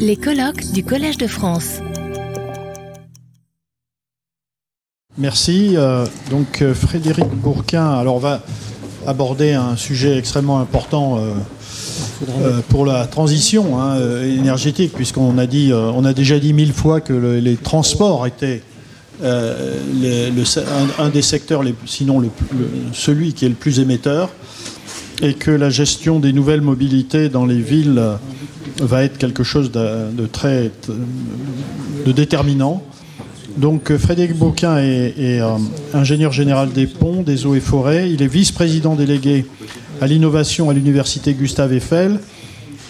Les colloques du Collège de France. Merci. Euh, donc euh, Frédéric Bourquin, alors on va aborder un sujet extrêmement important euh, pour la transition hein, énergétique, puisqu'on a dit, on a déjà dit mille fois que les transports étaient un, des secteurs, sinon celui qui est le plus émetteur, et que la gestion des nouvelles mobilités dans les villes va être quelque chose de, très de déterminant. Donc euh, Frédéric Bouquin est, euh, ingénieur général des ponts, des eaux et forêts. Il est vice-président délégué à l'innovation à l'université Gustave Eiffel.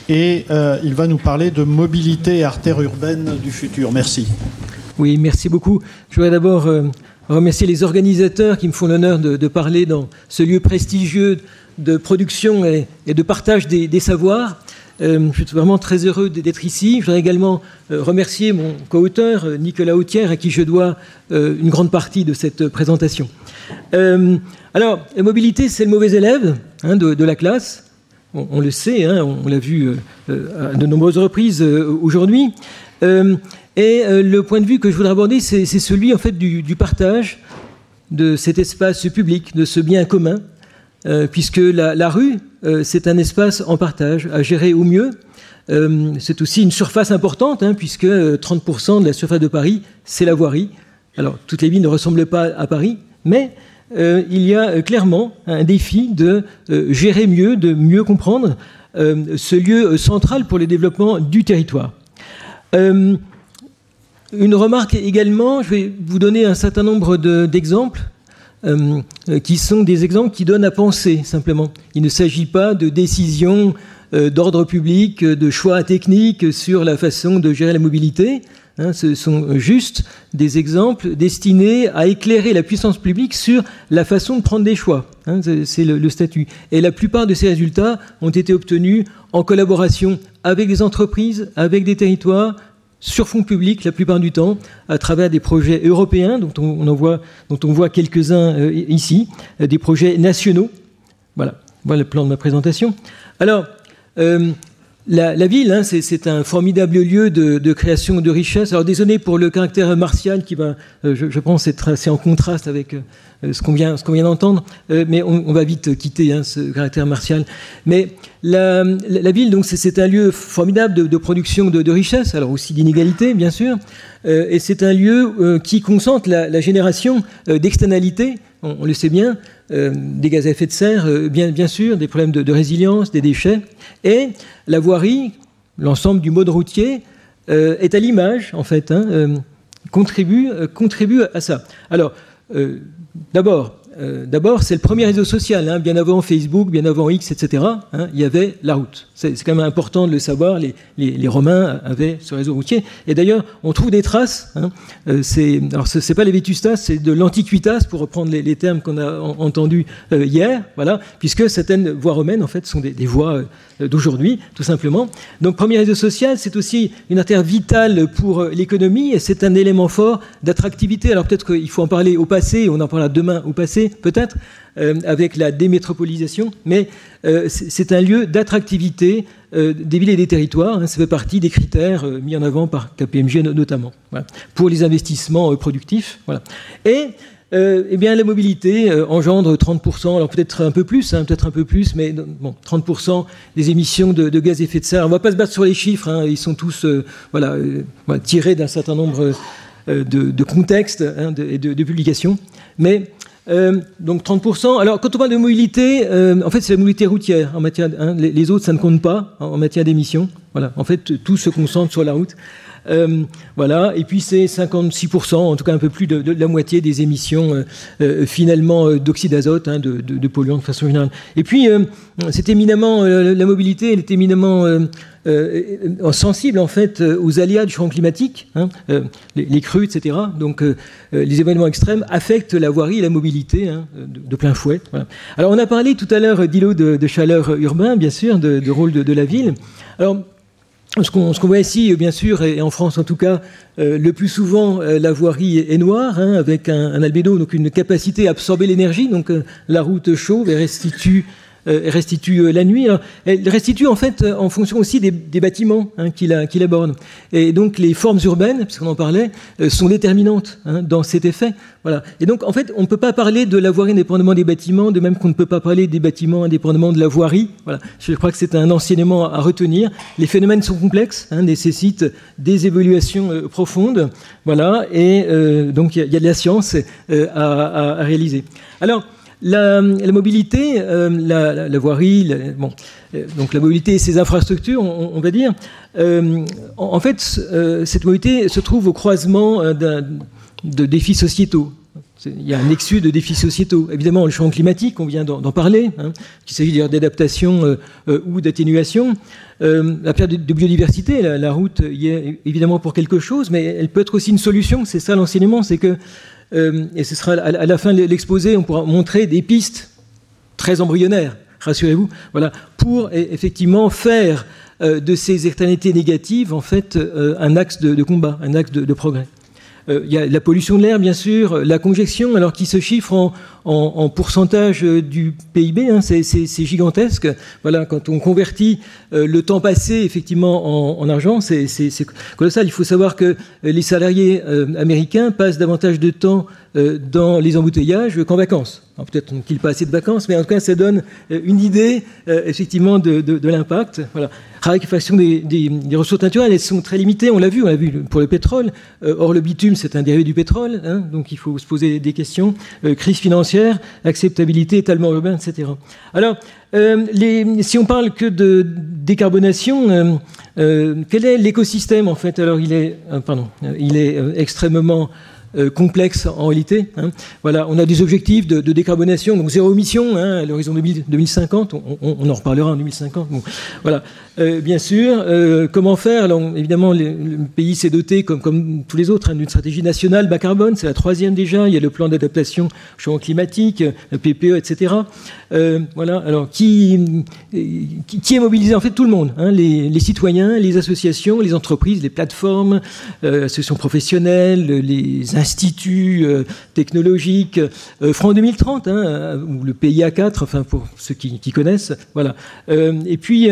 Et euh, il va nous parler de mobilité artère urbaine du futur. Merci. Oui, merci beaucoup. Je voudrais d'abord remercier les organisateurs qui me font l'honneur de, parler dans ce lieu prestigieux de production et, de partage des savoirs. Euh, je suis vraiment très heureux d'être ici. Je voudrais également euh, remercier mon co-auteur, euh, Nicolas Autière, à qui je dois une grande partie de cette présentation. alors, la mobilité, c'est le mauvais élève hein, de, la classe. On, le sait, hein, on, l'a vu à de nombreuses reprises aujourd'hui. Et le point de vue que je voudrais aborder, c'est celui en fait du, partage de cet espace public, de ce bien commun, euh, puisque la, rue, euh, c'est un espace en partage, à gérer au mieux. Euh, c'est aussi une surface importante, hein, puisque 30% de la surface de Paris, c'est la voirie. Alors, toutes les villes ne ressemblent pas à Paris, mais il y a clairement un défi de gérer mieux, de mieux comprendre ce lieu central pour le développement du territoire. Une remarque également, je vais vous donner un certain nombre d'exemples euh, euh, qui sont des exemples qui donnent à penser simplement. Il ne s'agit pas de décisions euh, d'ordre public, de choix techniques sur la façon de gérer la mobilité. Hein. ce sont juste des exemples destinés à éclairer la puissance publique sur la façon de prendre des choix. Hein. c'est le, statut. Et la plupart de ces résultats ont été obtenus en collaboration avec des entreprises, avec des territoires, sur fonds publics la plupart du temps, à travers des projets européens, dont on, en voit, quelques-uns euh, ici, euh, des projets nationaux. Voilà, voilà le plan de ma présentation. Alors, euh, la, ville, hein, c'est un formidable lieu de, création de richesse. Alors désolé pour le caractère martial qui va, je, pense, être assez en contraste avec ce qu'on vient, d'entendre, mais on, va vite quitter hein, ce caractère martial. Mais la, ville, donc, c'est un lieu formidable de, production de, richesse, alors aussi d'inégalité, bien sûr, et c'est un lieu qui concentre la, génération d'externalités, on, le sait bien, des gaz à effet de serre, bien, bien sûr, des problèmes de, résilience, des déchets, et la voirie, l'ensemble du mode routier, est à l'image, en fait, hein, contribue, contribue à ça. Alors, d'abord, euh, d'abord, c'est le premier réseau social. Hein. bien avant Facebook, bien avant X, etc. Hein, il y avait la route. C'est quand même important de le savoir. Les, Romains avaient ce réseau routier. Et d'ailleurs, on trouve des traces. Hein, euh, alors, c'est pas les Vétustas, c'est de l'Antiquitas, pour reprendre les, termes qu'on a entendus euh, hier. Voilà, puisque certaines voies romaines, en fait, sont des, voies d'aujourd'hui, tout simplement. Donc, premier réseau social, c'est aussi une artère vitale pour l'économie et c'est un élément fort d'attractivité. Alors, peut-être qu'il faut en parler au passé, on en parlera demain au passé peut-être, euh, avec la démétropolisation, mais euh, c'est un lieu d'attractivité euh, des villes et des territoires. Hein. ça fait partie des critères mis en avant par KPMG notamment, pour les investissements productifs. Voilà. Et eh bien, la mobilité engendre 30%, alors peut-être un peu plus, hein, peut-être un peu plus, mais bon, 30% des émissions de, gaz à effet de serre. On ne va pas se battre sur les chiffres, hein. ils sont tous voilà, tirés d'un certain nombre de, contextes et de, de, publications. Mais euh, donc 30%. Alors quand on parle de mobilité, euh, en fait c'est la mobilité routière en matière. Hein, les, autres ça ne compte pas en, matière d'émissions. Voilà. En fait tout se concentre sur la route. Euh, voilà. Et puis c'est 56%, en tout cas un peu plus de, la moitié des émissions finalement d'oxyde d'azote, hein, de, polluants de façon générale. Et puis c'est éminemment la mobilité, elle est éminemment euh, sensibles en fait euh, aux aléas du changement climatique, hein, euh, les, crues, etc. Donc les événements extrêmes affectent la voirie et la mobilité hein, de, plein fouet. Alors on a parlé tout à l'heure d'îlots de, chaleur urbain, bien sûr, de, rôle de, la ville. Alors ce qu'on voit ici, bien sûr, et en France en tout cas, le plus souvent, la voirie est, noire, hein, avec un, albédo, donc une capacité à absorber l'énergie. Donc la route chauve et restitue restitue la nuit. elle restitue en fait en fonction aussi des, bâtiments hein, qu'il aborde. Et donc les formes urbaines, puisqu'on en parlait, sont déterminantes hein, dans cet effet. Voilà. Et donc en fait, on ne peut pas parler de la voirie indépendamment des bâtiments, de même qu'on ne peut pas parler des bâtiments indépendamment de la voirie. Voilà. Je crois que c'est un enseignement à retenir. Les phénomènes sont complexes, hein, nécessitent des évaluations profondes. Voilà. Et donc il y, a de la science à, réaliser. Alors, la, mobilité, euh, la, voirie, euh, donc la mobilité et ses infrastructures, on, va dire, euh, en, fait, cette mobilité se trouve au croisement de défis sociétaux. Il y a un nexus de défis sociétaux. Évidemment, le changement climatique, on vient d'en parler, hein, qu'il s'agit d'adaptation ou d'atténuation. la perte de, biodiversité, la, la, route y est évidemment pour quelque chose, mais elle peut être aussi une solution. C'est ça l'enseignement, c'est que et ce sera à la fin de l'exposé, on pourra montrer des pistes très embryonnaires, rassurez-vous, voilà, pour e, effectivement faire euh, de ces externalités négatives en fait euh, un axe de, combat, un axe de progrès. Euh, il y a la pollution de l'air, bien sûr, la conjection, alors qui se chiffre en, pourcentage euh, du PIB, hein, c'est gigantesque. Voilà, quand on convertit euh, le temps passé effectivement en, argent, c'est colossal. Il faut savoir que les salariés américains passent davantage de temps dans les embouteillages qu'en vacances. Peut-être qu'ils pas assez de vacances, mais en tout cas, ça donne une idée effectivement de, l'impact. Voilà. Raréfaction des, ressources naturelles, elles sont très limitées. On l'a vu, on l'a vu pour le pétrole. or, le bitume c'est un dérivé du pétrole, hein, donc il faut se poser des questions. Euh, crise financière, acceptabilité, étalement urbain, etc. Alors, euh, si on parle que de décarbonation, euh, quel est l'écosystème en fait? Alors, il est, pardon, il est extrêmement complexe en réalité. Hein. Voilà, on a des objectifs de, décarbonation, donc zéro émission hein, à l'horizon 2050. On, en reparlera en 2050. voilà, euh, bien sûr. Euh, comment faire? Évidemment, le, pays s'est doté, comme, tous les autres, hein, d'une stratégie nationale bas carbone. C'est la troisième déjà. Il y a le plan d'adaptation au changement climatique, le PPE, etc. Euh, voilà. Alors, qui, est mobilisé En fait, tout le monde. Les, les, citoyens, les associations, les entreprises, les plateformes, associations professionnelles, les instituts technologiques. Franc 2030, hein, ou le PIA 4, enfin, pour ceux qui, connaissent. Voilà. et puis,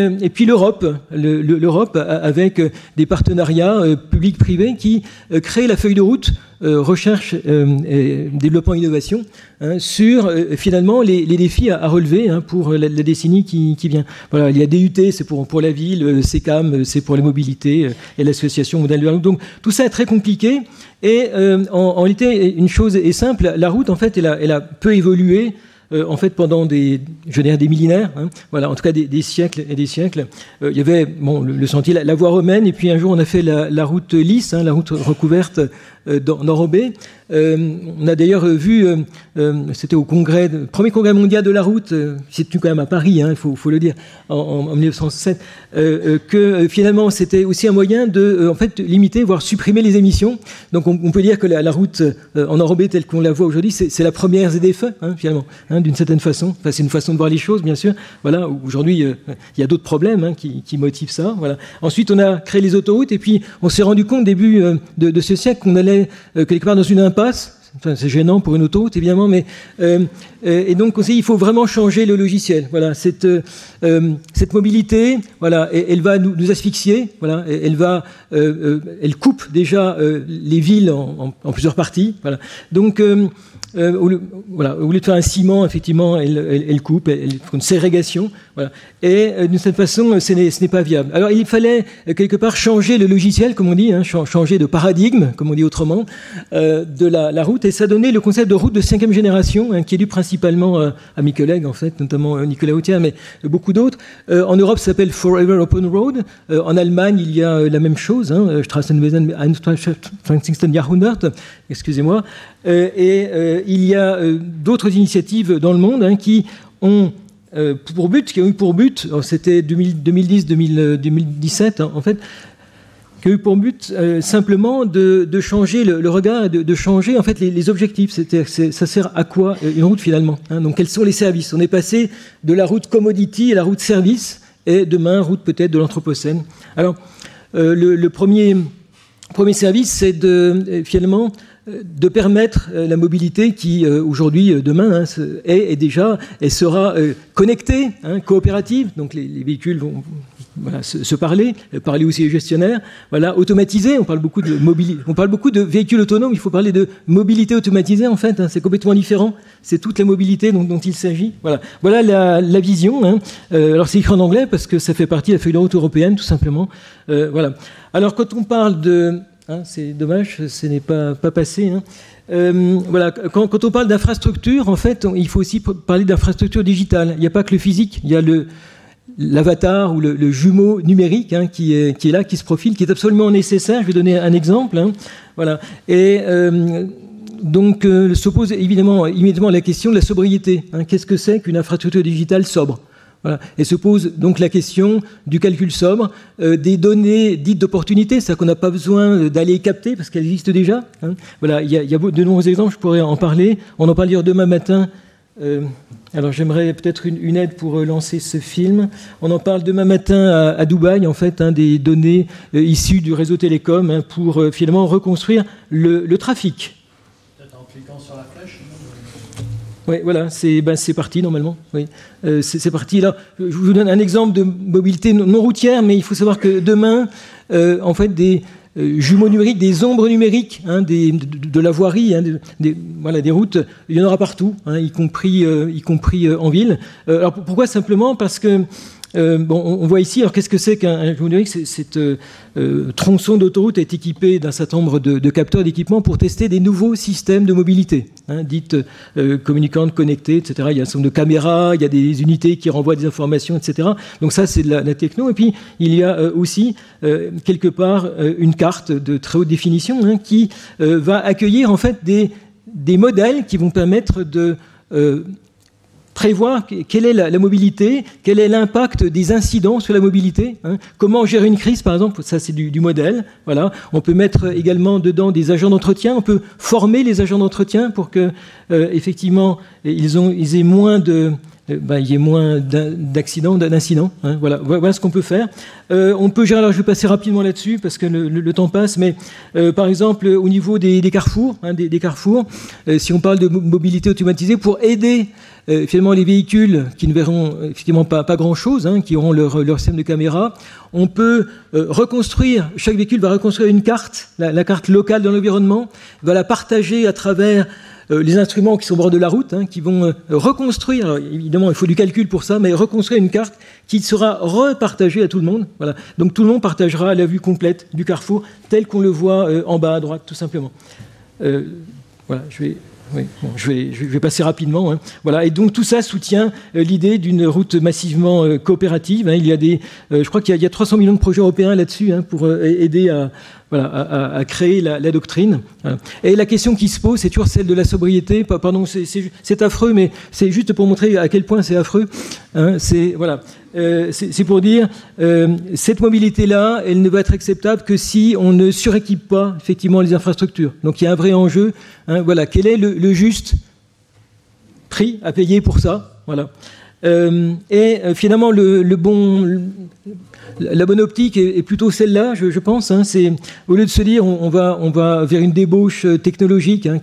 l'Europe l'Europe avec des partenariats euh, publics-privés qui euh, créent la feuille de route euh, recherche, et développement, innovation hein, sur finalement les, défis à, relever hein, pour la, décennie qui, vient. Voilà, il y a DUT, c'est pour, pour la ville, CECAM, c'est pour les mobilités et l'association modèle de Donc tout ça est très compliqué et en, réalité une chose est simple, la route en fait elle a, peu évolué euh, en fait, pendant des, je dirais des millénaires, hein, voilà, en tout cas des, siècles et des siècles, euh, il y avait bon, le, sentier, la, voie romaine, et puis un jour on a fait la, route lisse, la route recouverte euh, d'enrobés. Euh, on a d'ailleurs vu, c'était au premier congrès mondial de la route, c'est quand même à Paris, hein, il faut, le dire, en, 1907, que finalement c'était aussi un moyen de en fait, limiter, voire supprimer les émissions. Donc on, peut dire que la, route en enrobé telle qu'on la voit aujourd'hui, c'est la première ZDFE, finalement, d'une certaine façon. C'est une façon de voir les choses, bien sûr. Voilà, aujourd'hui, il y a d'autres problèmes qui, qui, motivent ça. Voilà. Ensuite, on a créé les autoroutes, et puis on s'est rendu compte, début de, de ce siècle, qu'on allait euh, quelque part dans une impasse. c'est gênant pour une autoroute, évidemment, mais euh, euh, et donc il faut vraiment changer le logiciel. Voilà, cette, cette mobilité, voilà, elle va nous, asphyxier. Voilà, elle va, elle coupe déjà les villes en, en, plusieurs parties. Voilà, donc euh, au, voilà, au lieu de faire un ciment, effectivement, elle, coupe, elle, fait une ségrégation. Voilà. Et euh, d'une certaine façon, ce n'est pas viable. Alors il fallait euh, quelque part changer le logiciel, comme on dit, hein, changer de paradigme, comme on dit autrement, de la, route. Et ça donnait le concept de route de cinquième génération, hein, qui est dû principalement à mes collègues, en fait, notamment Nicolas Autier, mais beaucoup d'autres. en Europe, ça s'appelle Forever Open Road. en Allemagne, il y a la même chose, hein, Straßenwesen 21. Jahrhundert, excusez-moi. et il y a euh, d'autres initiatives dans le monde hein, qui ont euh, pour but, qui ont eu pour but, c'était 2010-2017 hein, en fait, qui ont eu pour but euh, simplement de, changer le, regard, de, changer en fait les, objectifs. ça sert à quoi une route finalement hein. Donc quels sont les services? On est passé de la route commodity à la route service, et demain route peut-être de l'anthropocène. Alors le, premier, premier service, c'est de finalement de permettre la mobilité qui, aujourd'hui, demain, hein, est, déjà, elle sera connectée, hein, coopérative. Donc les, véhicules vont se, parler, parler aussi aux gestionnaires. Voilà, automatisé. On parle beaucoup de mobilité. On parle beaucoup de véhicules autonomes. Il faut parler de mobilité automatisée en fait. Hein, c'est complètement différent. C'est toute la mobilité dont, dont il s'agit. Voilà, voilà la, vision. alors c'est écrit en anglais parce que ça fait partie de la feuille de route européenne, tout simplement. voilà. Alors quand on parle de Hein, c'est dommage, ce n'est pas, pas passé. Hein. Euh, voilà, quand, on parle d'infrastructure, en fait, il faut aussi parler d'infrastructure digitale. Il n'y a pas que le physique, il y a le, l'avatar ou le, jumeau numérique hein, qui, est, là, qui se profile, qui est absolument nécessaire. Je vais donner un exemple. voilà. Et euh, donc euh, se pose évidemment immédiatement la question de la sobriété. Qu'est-ce que c'est qu'une infrastructure digitale sobre? Et se pose donc la question du calcul sobre, euh, des données dites d'opportunité, c'est-à-dire qu'on n'a pas besoin d'aller capter parce qu'elles existent déjà. Hein. Voilà, il y, a, de nombreux exemples, je pourrais en parler. On en parlera demain matin. Euh, alors j'aimerais peut-être une, aide pour euh, lancer ce film. On en parle demain matin à, Dubaï, en fait, hein, des données issues du réseau télécom hein, pour finalement reconstruire le, trafic. Peut-être en cliquant sur la oui, voilà, c'est ben, parti normalement. Oui. Euh, c'est parti là. Je vous donne un exemple de mobilité non routière, mais il faut savoir que demain, euh, en fait, des euh, jumeaux numériques, des ombres numériques hein, de, la voirie, hein, des, voilà, des routes, il y en aura partout, hein, y compris, y compris en ville. alors pourquoi simplement? Parce que euh, on voit ici, alors qu'est-ce que c'est qu'un Cette euh, euh, tronçon d'autoroute est équipé d'un certain nombre de, capteurs d'équipement pour tester des nouveaux systèmes de mobilité, hein, dites communicantes, connectées, etc. Il y a un certain nombre de caméras, il y a des unités qui renvoient des informations, etc. Donc ça, c'est de la, techno. Et puis, il y a aussi, quelque part, une carte de très haute définition hein, qui va accueillir, en fait, des modèles qui vont permettre de prévoir quelle est la, mobilité, quel est l'impact des incidents sur la mobilité, hein. comment gérer une crise par exemple, ça c'est du, modèle. Voilà. On peut mettre également dedans des agents d'entretien, on peut former les agents d'entretien pour que euh, effectivement ils, ont, ils aient moins de, euh, bah, il y ait moins d'accidents, d'incidents. Hein, voilà. voilà ce qu'on peut faire. Euh, on peut gérer, alors je vais passer rapidement là-dessus parce que le, temps passe, mais par exemple au niveau des, carrefours, hein, des, carrefours, si on parle de mobilité automatisée, pour aider euh, finalement, les véhicules qui ne verront effectivement pas, grand-chose, hein, qui auront leur, leur, système de caméra, on peut euh, reconstruire, chaque véhicule va reconstruire une carte, la, carte locale de l'environnement, va la partager à travers euh, les instruments qui sont au bord de la route, hein, qui vont reconstruire, évidemment il faut du calcul pour ça, mais reconstruire une carte qui sera repartagée à tout le monde. Voilà. Donc tout le monde partagera la vue complète du carrefour tel qu'on le voit en bas à droite, tout simplement. voilà, je vais je, vais, je, vais, passer rapidement. Hein. Voilà, et donc tout ça soutient euh, l'idée d'une route massivement euh, coopérative. Hein. Il y a des, euh, je crois qu'il y, a 300 millions de projets européens là-dessus pour aider à, à, créer la, doctrine. Et la question qui se pose, c'est toujours celle de la sobriété. Pardon, c'est affreux, mais c'est juste pour montrer à quel point c'est affreux. c'est voilà. Euh, pour dire, euh, cette mobilité-là, elle ne va être acceptable que si on ne suréquipe pas effectivement les infrastructures. Donc il y a un vrai enjeu. Hein, voilà, quel est le, juste prix à payer pour ça? Voilà. Euh, et finalement, le bon, la bonne optique est, plutôt celle-là, je, pense. Hein, c'est au lieu de se dire on, va, vers une débauche euh, technologique, hein,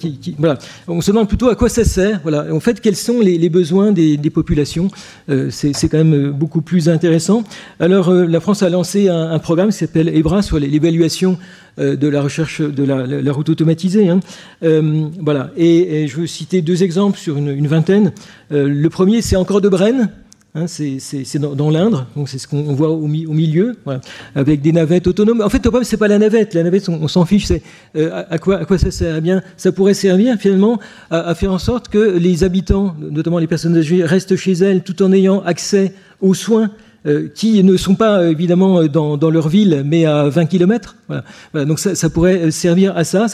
on se demande plutôt à quoi ça sert. En fait, quels sont les, besoins des, populations euh, C'est quand même euh, beaucoup plus intéressant. Alors, la France a lancé un, programme qui s'appelle EBRA sur l'évaluation de la recherche de la, route automatisée. Hein. voilà. Et, je veux citer deux exemples sur une, vingtaine. le premier, c'est encore de Brenne. Hein, c'est dans, l'Indre, donc c'est ce qu'on voit au, milieu, avec des navettes autonomes. En fait, le problème, c'est pas la navette. La navette, on, s'en fiche. C'est euh, à, quoi, ça sert? Eh bien, ça pourrait servir finalement à, faire en sorte que les habitants, notamment les personnes âgées, restent chez elles tout en ayant accès aux soins euh, qui ne sont pas évidemment euh, dans, leur ville, mais à 20 km. Donc ça, pourrait servir à ça,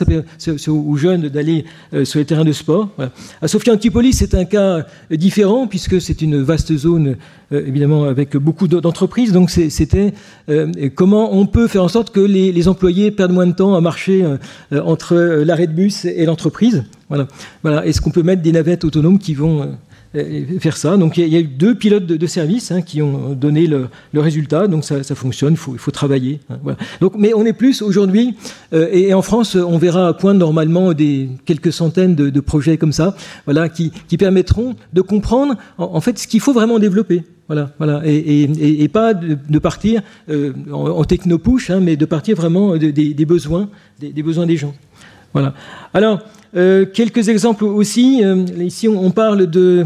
aux jeunes d'aller euh, sur les terrains de sport. À Sofia Antipolis, c'est un cas différent, puisque c'est une vaste zone, évidemment, avec beaucoup d'entreprises. Donc c'était comment on peut faire en sorte que les, employés perdent moins de temps à marcher entre l'arrêt de bus et l'entreprise. Voilà. Est-ce qu'on peut mettre des navettes autonomes qui vont faire ça. Donc il y, a eu deux pilotes de, service hein, qui ont donné le, résultat. Donc ça, fonctionne, il faut, il faut travailler. Hein, donc, mais on est plus aujourd'hui, et, en France, on verra à point normalement des quelques centaines de, projets comme ça, voilà, qui, permettront de comprendre en, fait ce qu'il faut vraiment développer. Voilà, voilà, et, pas de, partir en, techno-push, hein, mais de partir vraiment des, besoins, des, besoins des gens. Voilà. Alors, euh, quelques exemples aussi. Euh, ici, on, parle de.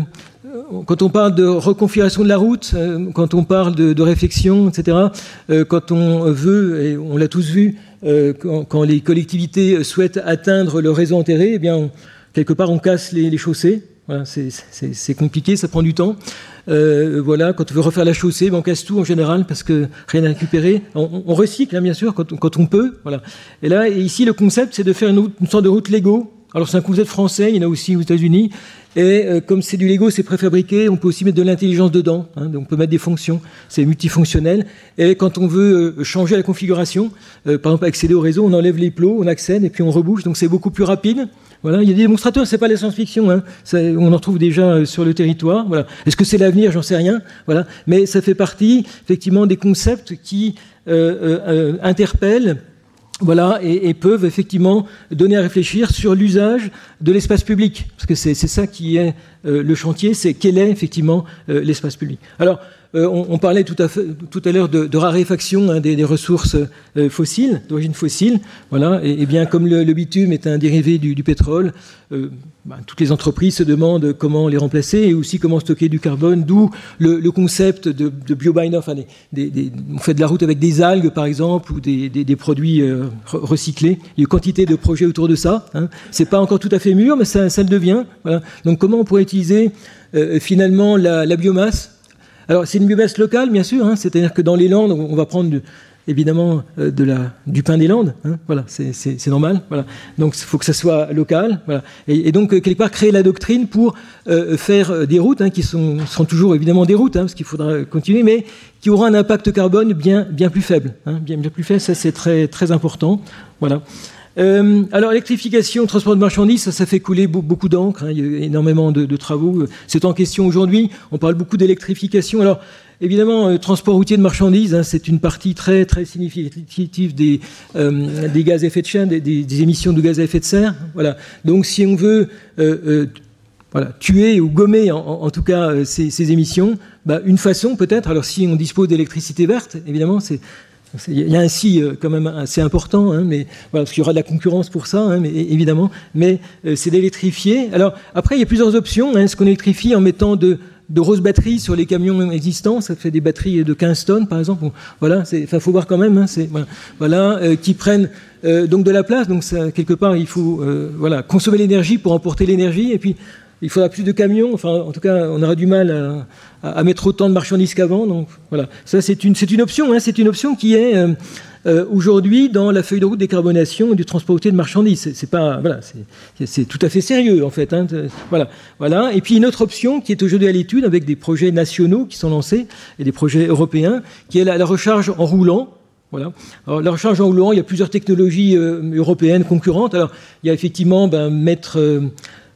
Quand on parle de reconfiguration de la route, euh, quand on parle de, réflexion, etc., quand on veut, et on l'a tous vu, quand, les collectivités souhaitent atteindre le réseau enterré, eh bien, quelque part, on casse les, chaussées. C'est compliqué, ça prend du temps. Voilà, quand on veut refaire la chaussée, ben, on casse tout en général parce que rien à récupérer. On, recycle, hein, bien sûr, quand, quand, on peut. Voilà. Et là, ici, le concept, c'est de faire une, une, sorte de route Lego alors c'est un concept français, il y en a aussi aux États-Unis. Et euh, comme c'est du Lego, c'est préfabriqué, on peut aussi mettre de l'intelligence dedans. Hein, donc on peut mettre des fonctions, c'est multifonctionnel. Et quand on veut euh, changer la configuration, euh, par exemple accéder au réseau, on enlève les plots, on accède et puis on rebouche. Donc c'est beaucoup plus rapide. Voilà, il y a des démonstrateurs, c'est pas la science-fiction, hein, on en trouve déjà sur le territoire. Voilà. Est-ce que c'est l'avenir? J'en sais rien. Voilà, mais ça fait partie effectivement des concepts qui interpellent voilà, et, peuvent effectivement donner à réfléchir sur l'usage de l'espace public, parce que c'est ça qui est euh, le chantier, c'est quel est effectivement euh, l'espace public. Euh, on, parlait tout à, l'heure de, raréfaction hein, des, ressources euh, fossiles, d'origine fossile. Voilà, et, bien comme le, bitume est un dérivé du, pétrole, euh, bah, toutes les entreprises se demandent comment les remplacer et aussi comment stocker du carbone. D'où le, concept de, enfin, on fait de la route avec des algues par exemple ou des, produits recyclés. Il y a une quantité de projets autour de ça. Hein. C'est pas encore tout à fait mûr, mais ça, le devient. Donc comment on pourrait utiliser finalement la biomasse alors, c'est une biomasse locale, bien sûr, hein, c'est-à-dire que dans les Landes, on va prendre évidemment euh, du pain des Landes, hein, voilà, c'est normal. Donc, il faut que ça soit local. Et, donc, euh, quelque part, créer la doctrine pour euh, faire des routes, hein, qui seront toujours évidemment des routes, parce qu'il faudra continuer, mais qui auront un impact carbone bien, plus faible. bien, bien plus faible, ça c'est très, très important. Voilà. Euh, alors, électrification, transport de marchandises, ça, fait couler beaucoup d'encre. Hein, il y a énormément de, travaux. C'est en question aujourd'hui. On parle beaucoup d'électrification. Alors, évidemment, euh, transport routier de marchandises, hein, c'est une partie très, très significative des, euh, gaz à effet de serre, des, émissions de gaz à effet de serre. Voilà. Donc, si on veut tuer ou gommer, en, tout cas, ces, émissions, bah, une façon peut-être, alors si on dispose d'électricité verte, évidemment, c'est il y a un si euh, quand même assez important, hein, mais, voilà, parce qu'il y aura de la concurrence pour ça, hein, mais, évidemment, mais euh, c'est d'électrifier. Alors après, il y a plusieurs options. Hein, Est-ce qu'on électrifie en mettant de, de grosses batteries sur les camions existants, ça fait des batteries de 15 tonnes par exemple. voilà, il faut voir quand même, voilà, euh, qui prennent donc de la place. Donc quelque part, il faut voilà consommer l'énergie pour emporter l'énergie, et puis il faudra plus de camions. Enfin, en tout cas, on aura du mal à, mettre autant de marchandises qu'avant. Donc voilà, ça c'est une, option. Hein, c'est une option qui est euh, euh, aujourd'hui dans la feuille de route décarbonation du transport de marchandises. C'est, pas voilà, c'est, tout à fait sérieux en fait. Hein, voilà, voilà. Et puis une autre option qui est aujourd'hui à l'étude avec des projets nationaux qui sont lancés et des projets européens, qui est la, recharge en roulant. Voilà. La recharge en roulant, il y a plusieurs technologies euh, européennes concurrentes. Alors, il y a effectivement ben, mettre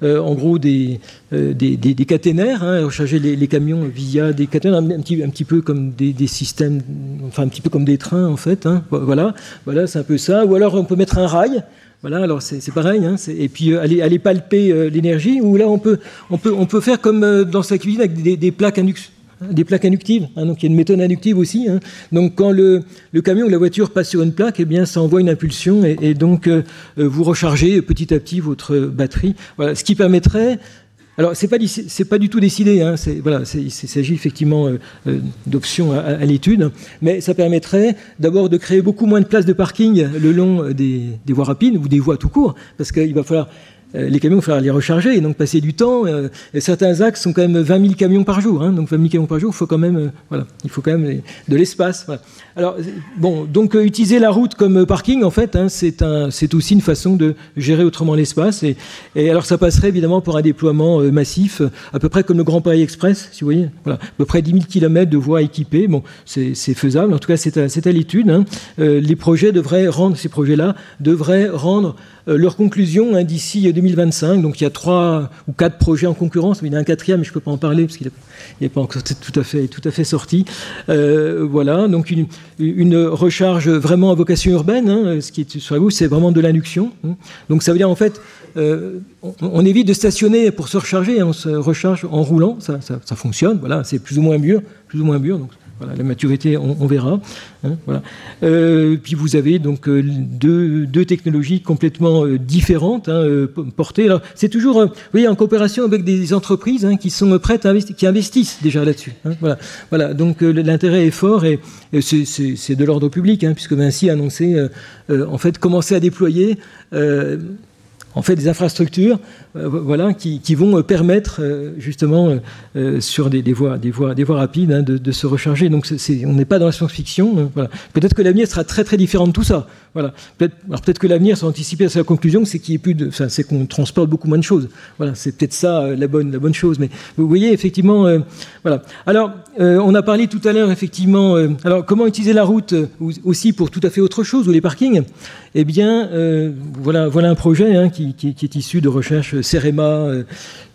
en gros des, euh, des, caténaires, hein, recharger les, camions via des caténaires, un, petit, un petit peu comme des, systèmes, enfin un petit peu comme des trains en fait. Hein. voilà, voilà c'est un peu ça. Ou alors on peut mettre un rail. Voilà, alors c'est pareil, hein, et puis euh, aller, palper l'énergie, ou là on peut, on, peut, on peut faire comme dans sa cuisine avec des, des plaques induction des plaques inductives. Hein, donc il y a une méthode inductive aussi. Hein. Donc quand le, camion ou la voiture passe sur une plaque, eh bien ça envoie une impulsion et, donc euh, euh, vous rechargez petit à petit votre batterie. Voilà, ce qui permettrait alors, c'est pas c'est pas du tout décidé. Hein, voilà, il s'agit effectivement euh, d'options à, l'étude, mais ça permettrait d'abord de créer beaucoup moins de places de parking le long des, des voies rapides ou des voies tout court, parce qu'il va falloir les camions, il falloir les recharger et donc passer du temps. Euh, certains axes sont quand même 20 000 camions par jour. Hein, donc 20 000 camions par jour, il faut quand même, euh, voilà, il faut quand même de l'espace. Alors bon, donc utiliser la route comme parking, en fait, hein, c'est aussi une façon de gérer autrement l'espace. Et, alors ça passerait évidemment pour un déploiement massif, à peu près comme le Grand Paris Express, si vous voyez, à peu près 10 000 km de voies équipées. Bon, c'est, faisable. En tout cas, c'est à, c'est à l'étude. Hein. les projets devraient rendre ces projets-là devraient rendre leur conclusion d'ici 2020 2025. Donc il y a trois ou quatre projets en concurrence. Il y en a un quatrième, mais je ne peux pas en parler parce qu'il n'est pas encore tout à fait, sorti. voilà, donc une, recharge vraiment à vocation urbaine. Hein, ce qui est sur la gauche, c'est vraiment de l'induction. Hein. Donc ça veut dire en fait euh, on, évite de stationner pour se recharger, hein, on se recharge en roulant, ça, fonctionne, voilà, c'est plus ou moins mûr, plus ou moins mûr, donc voilà, la maturité, on, verra. Hein, voilà. Euh, puis vous avez donc euh, deux, technologies complètement différentes hein, portées. c'est toujours, vous voyez, en coopération avec des entreprises qui sont prêtes qui investissent déjà là-dessus. voilà. voilà. Donc l'intérêt est fort et, c'est de l'ordre public, puisque Vinci a annoncé en fait commencer à déployer en fait des infrastructures euh, voilà, qui, vont euh, permettre euh, justement sur des, voies, des, voies, des voies rapides hein, de, se recharger. Donc on n'est pas dans la science-fiction. Hein, voilà. Peut-être que l'avenir sera très très différent de tout ça. Voilà. Peut-être, peut-être que l'avenir, sans anticiper à sa conclusion, c'est c'est qu'on transporte beaucoup moins de choses. Voilà, c'est peut-être ça la bonne la bonne chose. Mais vous voyez effectivement, voilà. Alors on a parlé tout à l'heure effectivement. alors comment utiliser la route aussi pour tout à fait autre chose ou les parkings? Eh bien voilà voilà un projet hein, qui, qui, est issu de recherches Cerema,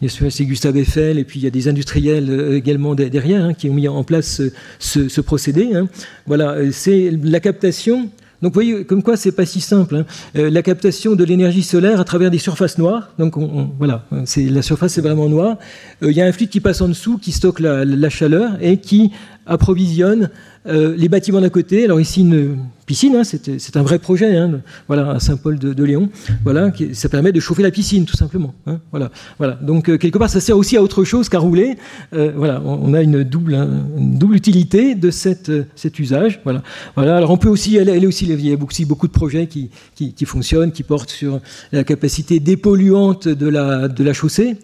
c'est Gustave Eiffel, et puis il y a des industriels euh, également derrière hein, qui ont mis en place ce, procédé. Hein. Voilà, euh, c'est la captation. Donc vous voyez, comme quoi c'est pas si simple. Hein. Euh, la captation de l'énergie solaire à travers des surfaces noires. Donc voilà, c'est la surface c'est vraiment noire. il y a un fluide qui passe en dessous, qui stocke la chaleur et qui approvisionne les bâtiments d'à côté. Alors ici une piscine, hein, c'est un vrai projet, hein, voilà, à Saint-Paul-de-Léon. Voilà, ça permet de chauffer la piscine, tout simplement. Hein, voilà, voilà. Donc, euh, quelque part, ça sert aussi à autre chose qu'à rouler. Euh, voilà, on, a une double, double utilité de euh, cet usage. Voilà, voilà. Alors, on peut aussi, elle, elle aussi, il y a aussi beaucoup de projets qui, qui, fonctionnent, qui portent sur la capacité dépolluante de la, de la chaussée.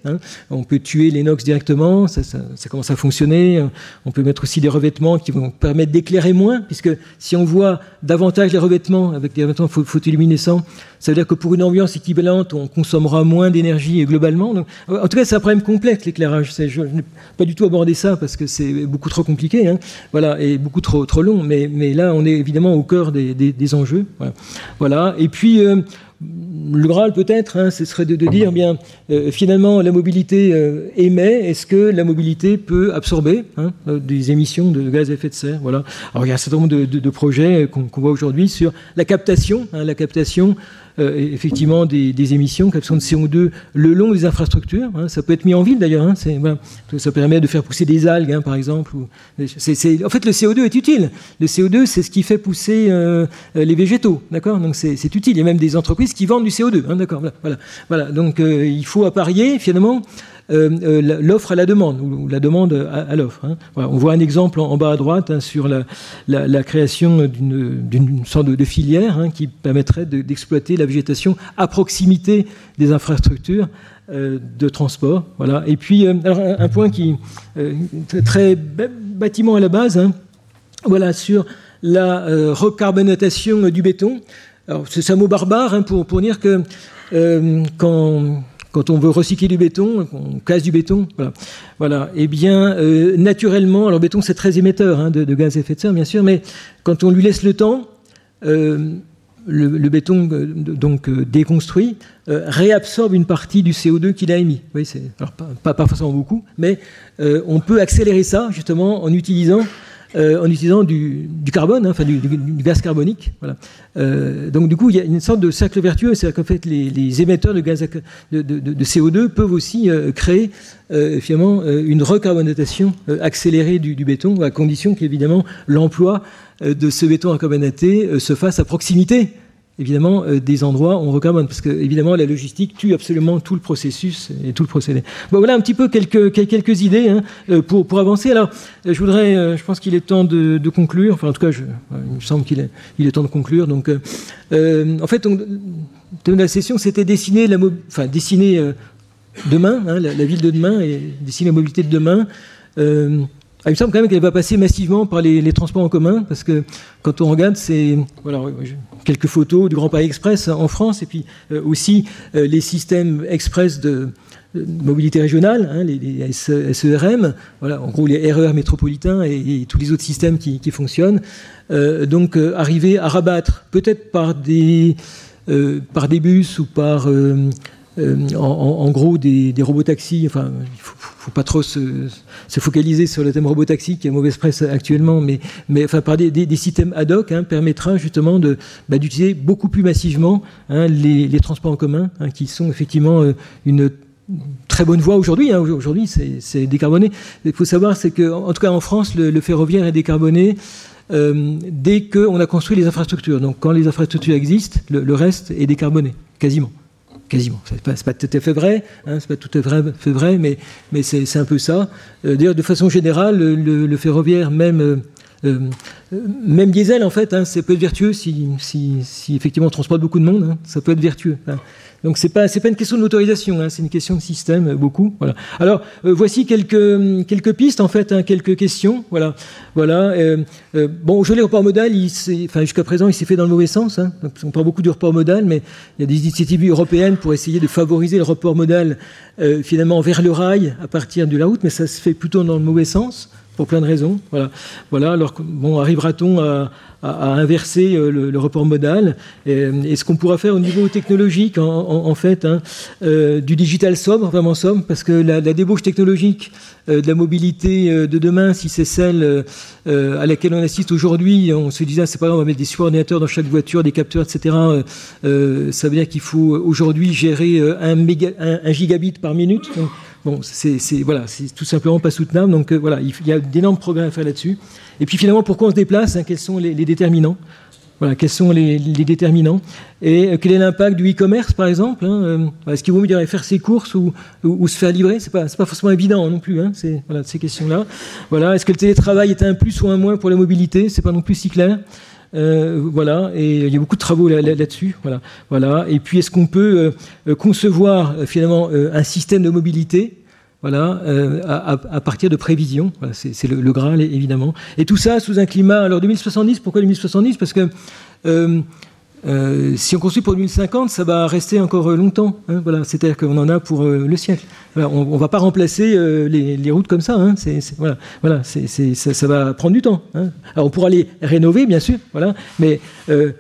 On peut tuer l'inox directement, ça, ça, ça, commence à fonctionner. On peut mettre aussi des revêtements qui vont permettre d'éclairer moins, puisque si on voit davantage les revêtements avec des revêtements photoluminescents. Ça veut dire que pour une ambiance équivalente, on consommera moins d'énergie globalement. en tout cas, c'est un problème complexe, l'éclairage. Je, n'ai pas du tout abordé ça parce que c'est beaucoup trop compliqué hein. voilà, et beaucoup trop, trop long. Mais, là, on est évidemment au cœur des, des, enjeux. Voilà. Et puis, euh, le Graal peut-être, hein, ce serait de, dire, bien, euh, finalement, la mobilité euh, émet, est-ce que la mobilité peut absorber hein, euh, des émissions de gaz à effet de serre Voilà. Alors il y a un certain nombre de, projets qu'on voit aujourd'hui sur la captation, hein, la captation effectivement des, émissions, captation de CO2 le long des infrastructures. Hein. ça peut être mis en ville d'ailleurs. Hein. ça permet de faire pousser des algues, hein, par exemple. en fait, le CO2 est utile. Le CO2, c'est ce qui fait pousser euh, les végétaux, d'accord? Donc c'est utile. Il y a même des entreprises qui vendent du CO2, d'accord Donc euh, il faut apparier finalement euh, euh, l'offre à la demande ou la demande à, l'offre. Hein. on voit un exemple en, bas à droite hein, sur la, création d'une sorte de, filière hein, qui permettrait d'exploiter la végétation à proximité des infrastructures euh, de transport. Voilà. Et puis, un, point qui est très bâtiment à la base, voilà, sur la recarbonatation du béton. C'est un mot barbare pour, pour dire que quand quand on veut recycler du béton, on casse du béton, voilà. voilà. Eh bien, euh, naturellement, alors béton c'est très émetteur hein, de, gaz à effet de serre, bien sûr, mais quand on lui laisse le temps, euh, le, béton euh, donc déconstruit réabsorbe une partie du CO2 qu'il a émis. Oui, alors pas, pas, forcément beaucoup, mais on peut accélérer ça justement en utilisant euh, en utilisant du, carbone, hein, enfin du, gaz carbonique. Voilà. Euh, donc du coup, il y a une sorte de cercle vertueux, c'est-à-dire qu'en fait, les, émetteurs de, gaz de, CO2 peuvent aussi euh, créer finalement une recarbonatation accélérée du, béton, à condition qu'évidemment l'emploi de ce béton recarbonaté se fasse à proximité évidemment, euh, des endroits où on recarbone, parce que évidemment, la logistique tue absolument tout le processus et tout le procédé. Bon, voilà un petit peu quelques, quelques idées hein, euh, pour, pour avancer. Alors, euh, je voudrais, je pense qu'il est temps de, conclure, enfin, en tout cas, il me semble qu'il est, il est temps de conclure. Donc, en fait, on, de la session, c'était dessiner, la, enfin, dessiner demain, hein, la, ville de demain, et dessiner la mobilité de demain. Ah, il me semble quand même qu'elle va passer massivement par les, transports en commun, parce que quand on regarde, c'est voilà, quelques photos du Grand Paris Express en France, et puis euh, aussi euh, les systèmes express de, mobilité régionale, hein, les, SERM, voilà, en gros les RER métropolitains et, tous les autres systèmes qui, fonctionnent. Euh, donc arriver à rabattre, peut-être par par des bus ou par en, gros des, robots taxis. Enfin, il faut, faut pas trop se, focaliser sur le thème robotaxi qui est mauvaise presse actuellement, mais, par des, systèmes ad hoc hein, permettra justement bah, d'utiliser beaucoup plus massivement hein, les, transports en commun, hein, qui sont effectivement une très bonne voie aujourd'hui. Aujourd'hui, c'est décarboné. Il faut savoir, c'est que, en tout cas en France, le, ferroviaire est décarboné euh, dès qu'on a construit les infrastructures. Donc, quand les infrastructures existent, le, reste est décarboné, quasiment. Quasiment. C'est pas, pas tout à fait vrai, hein, pas tout à fait vrai, mais, c'est un peu ça. Euh, d'ailleurs, de façon générale, le, ferroviaire, même euh, même diesel, en fait, hein, ça peut être vertueux si, si, effectivement on transporte beaucoup de monde, hein, ça peut être vertueux. Hein. Donc c'est pas c'est pas une question de motorisation, hein, c'est une question de système euh, beaucoup. Voilà. Alors euh, voici quelques quelques pistes en fait, quelques questions. Voilà, voilà. bon, je le report modal, jusqu'à présent il s'est fait dans le mauvais sens. on parle beaucoup du report modal, mais il y a des initiatives européennes pour essayer de favoriser le report modal finalement vers le rail à partir de la route, mais ça se fait plutôt dans le mauvais sens pour plein de raisons. Voilà. Voilà. Alors, bon, arrivera-t-on à, inverser euh, le, report modal Est-ce qu'on pourra faire au niveau technologique, en, fait, hein, euh, du digital sobre, vraiment sobre Parce que la, débauche technologique euh, de la mobilité de demain, si c'est celle à laquelle on assiste aujourd'hui, on se disait, c'est pas grave, on va mettre des subordinateurs dans chaque voiture, des capteurs, etc. ça veut dire qu'il faut aujourd'hui gérer un, méga, un, gigabit par minute. Bon, c'est voilà, c'est tout simplement pas soutenable. Donc euh, voilà, il y a d'énormes progrès à faire là-dessus. Et puis finalement, pourquoi on se déplace hein, Quels sont les, déterminants? Voilà, quels sont les, déterminants? Et euh, quel est l'impact du e-commerce, par exemple hein, euh, Est-ce qu'il vaut mieux faire ses courses ou, se faire livrer? C'est pas, pas forcément évident non plus. Hein, voilà, ces questions-là. Voilà, est-ce que le télétravail est un plus ou un moins pour la mobilité? C'est pas non plus si clair. Euh, voilà, et il y a beaucoup de travaux là-dessus. voilà. Et puis, est-ce qu'on peut euh, concevoir euh, finalement un système de mobilité voilà, à, partir de prévisions. c'est le, le, Graal, évidemment. Et tout ça sous un climat. Alors, 2070, pourquoi 2070 Parce que si on construit pour 2050, ça va rester encore longtemps. Hein, voilà, c'est-à-dire qu'on en a pour euh, le siècle. on ne va pas remplacer euh, les, routes comme ça. Hein, voilà, ça, va prendre du temps. Hein. On pourra les rénover, bien sûr, voilà, mais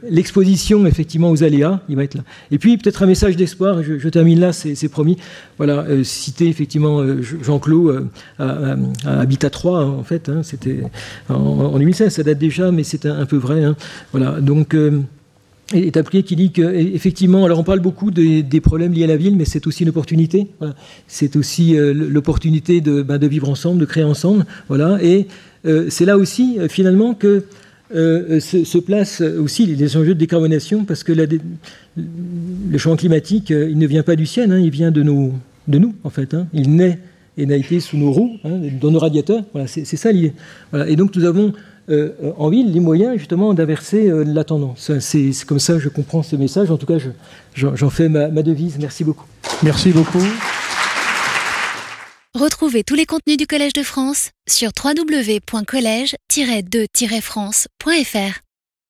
l'exposition effectivement aux aléas, il va être là. Et puis peut-être un message d'espoir. Je, termine là, c'est promis. Voilà, citer effectivement Jean-Claude à, Habitat 3, en fait. C'était en, en, 2016, ça date déjà, mais c'est un, un, peu vrai. Voilà, donc est appuyé qui dit qu'effectivement, alors on parle beaucoup des, problèmes liés à la ville, mais c'est aussi une opportunité. C'est aussi euh, l'opportunité de, ben, de, vivre ensemble, de créer ensemble. Voilà. Et euh, c'est là aussi, euh, finalement, que se, placent aussi les enjeux de décarbonation, parce que le changement climatique, il ne vient pas du ciel, hein, il vient de, nos, de nous, en fait. Hein. Il naît et n'a été sous nos roues, hein, dans nos radiateurs. Voilà, c'est ça lié. Voilà. Et donc nous avons euh, en ville les moyens justement d'inverser euh, la tendance. C'est comme ça que je comprends ce message. En tout cas, j'en fais ma, ma devise. Merci beaucoup. Merci beaucoup. Retrouvez tous les contenus du Collège de France sur www.colège-2-france.fr.